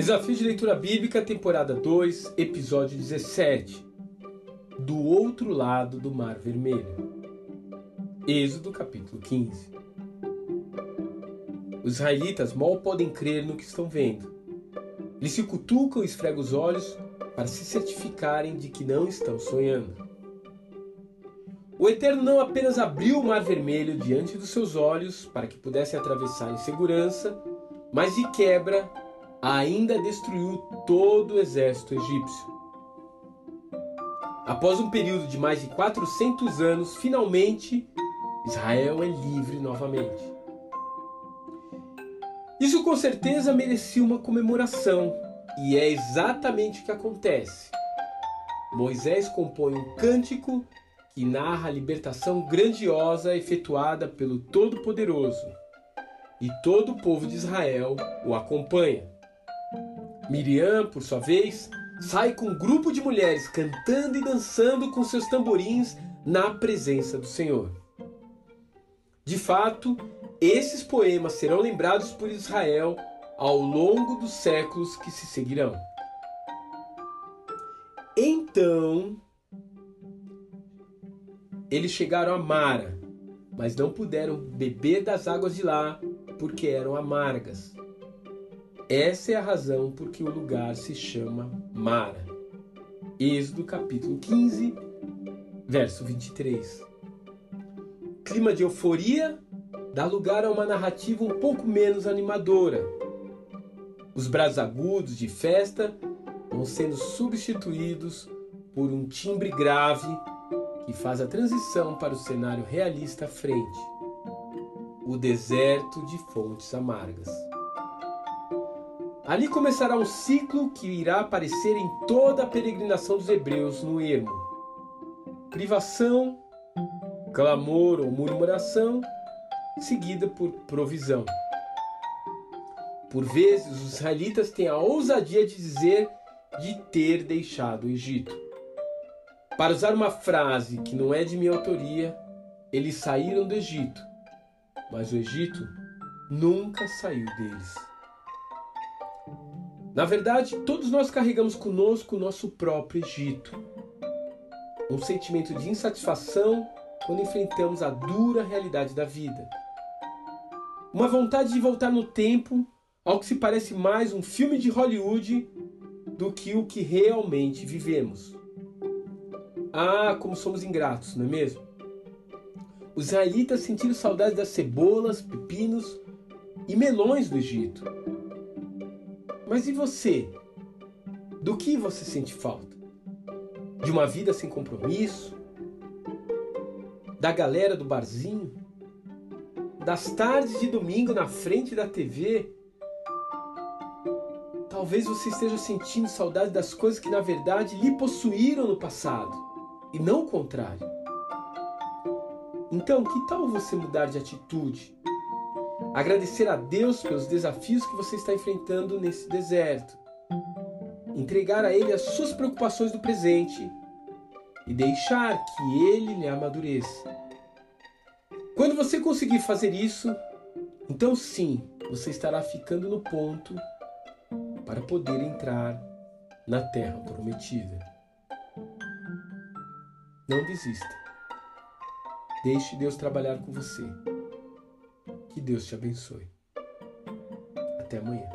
Desafio de Leitura Bíblica, temporada 2, episódio 17. Do outro lado do Mar Vermelho. Êxodo, capítulo 15. Os israelitas mal podem crer no que estão vendo. Eles se cutucam e esfregam os olhos para se certificarem de que não estão sonhando. O Eterno não apenas abriu o Mar Vermelho diante dos seus olhos para que pudessem atravessar em segurança, mas de quebra ainda destruiu todo o exército egípcio. Após um período de mais de 400 anos, finalmente Israel é livre novamente. Isso com certeza merecia uma comemoração, e é exatamente o que acontece. Moisés compõe um cântico que narra a libertação grandiosa efetuada pelo Todo-Poderoso, e todo o povo de Israel o acompanha. Miriam, por sua vez, sai com um grupo de mulheres cantando e dançando com seus tamborins na presença do Senhor. De fato, esses poemas serão lembrados por Israel ao longo dos séculos que se seguirão. Então, eles chegaram a Mara, mas não puderam beber das águas de lá porque eram amargas. Essa é a razão por que o lugar se chama Mara. Êxodo capítulo 15, verso 23. clima de euforia dá lugar a uma narrativa um pouco menos animadora. Os braços agudos de festa vão sendo substituídos por um timbre grave que faz a transição para o cenário realista à frente o deserto de fontes amargas. Ali começará um ciclo que irá aparecer em toda a peregrinação dos hebreus no ermo. Privação, clamor ou murmuração, seguida por provisão. Por vezes, os israelitas têm a ousadia de dizer de ter deixado o Egito. Para usar uma frase que não é de minha autoria, eles saíram do Egito, mas o Egito nunca saiu deles. Na verdade, todos nós carregamos conosco o nosso próprio Egito. Um sentimento de insatisfação quando enfrentamos a dura realidade da vida. Uma vontade de voltar no tempo ao que se parece mais um filme de Hollywood do que o que realmente vivemos. Ah, como somos ingratos, não é mesmo? Os israelitas sentiram saudade das cebolas, pepinos e melões do Egito. Mas e você? Do que você sente falta? De uma vida sem compromisso? Da galera do barzinho? Das tardes de domingo na frente da TV? Talvez você esteja sentindo saudade das coisas que na verdade lhe possuíram no passado, e não o contrário. Então, que tal você mudar de atitude? Agradecer a Deus pelos desafios que você está enfrentando nesse deserto. Entregar a Ele as suas preocupações do presente e deixar que Ele lhe amadureça. Quando você conseguir fazer isso, então sim, você estará ficando no ponto para poder entrar na terra prometida. Não desista. Deixe Deus trabalhar com você. Que Deus te abençoe. Até amanhã.